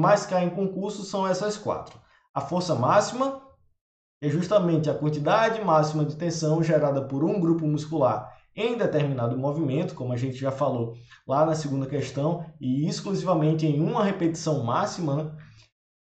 mais cai em concurso são essas quatro. A força máxima é justamente a quantidade máxima de tensão gerada por um grupo muscular em determinado movimento, como a gente já falou lá na segunda questão, e exclusivamente em uma repetição máxima.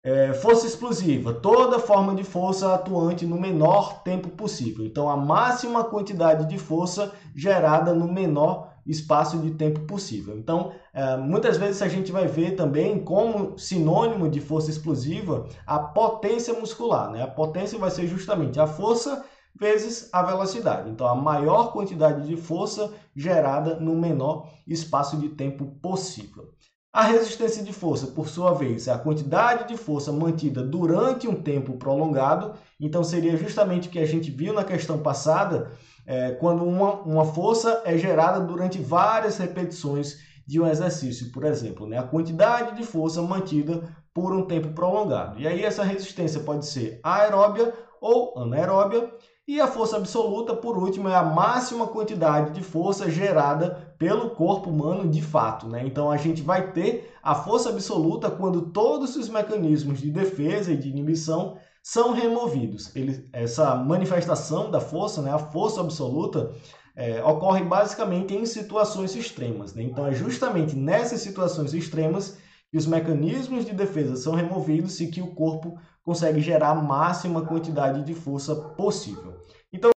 É, força explosiva, toda forma de força atuante no menor tempo possível. Então, a máxima quantidade de força gerada no menor espaço de tempo possível. Então, é, muitas vezes a gente vai ver também como sinônimo de força explosiva a potência muscular. Né? A potência vai ser justamente a força vezes a velocidade. Então, a maior quantidade de força gerada no menor espaço de tempo possível. A resistência de força, por sua vez, é a quantidade de força mantida durante um tempo prolongado. Então, seria justamente o que a gente viu na questão passada, é, quando uma, uma força é gerada durante várias repetições de um exercício, por exemplo, né? a quantidade de força mantida por um tempo prolongado. E aí essa resistência pode ser aeróbia ou anaeróbia, e a força absoluta, por último, é a máxima quantidade de força gerada pelo corpo humano de fato. Né? Então a gente vai ter a força absoluta quando todos os mecanismos de defesa e de inibição são removidos. Ele, essa manifestação da força, né, a força absoluta, é, ocorre basicamente em situações extremas. Né? Então é justamente nessas situações extremas que os mecanismos de defesa são removidos e que o corpo consegue gerar a máxima quantidade de força possível. Então,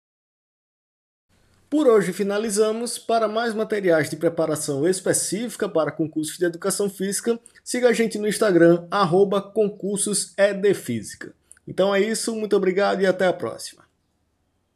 por hoje finalizamos. Para mais materiais de preparação específica para concursos de educação física, siga a gente no Instagram, arroba Então é isso, muito obrigado e até a próxima.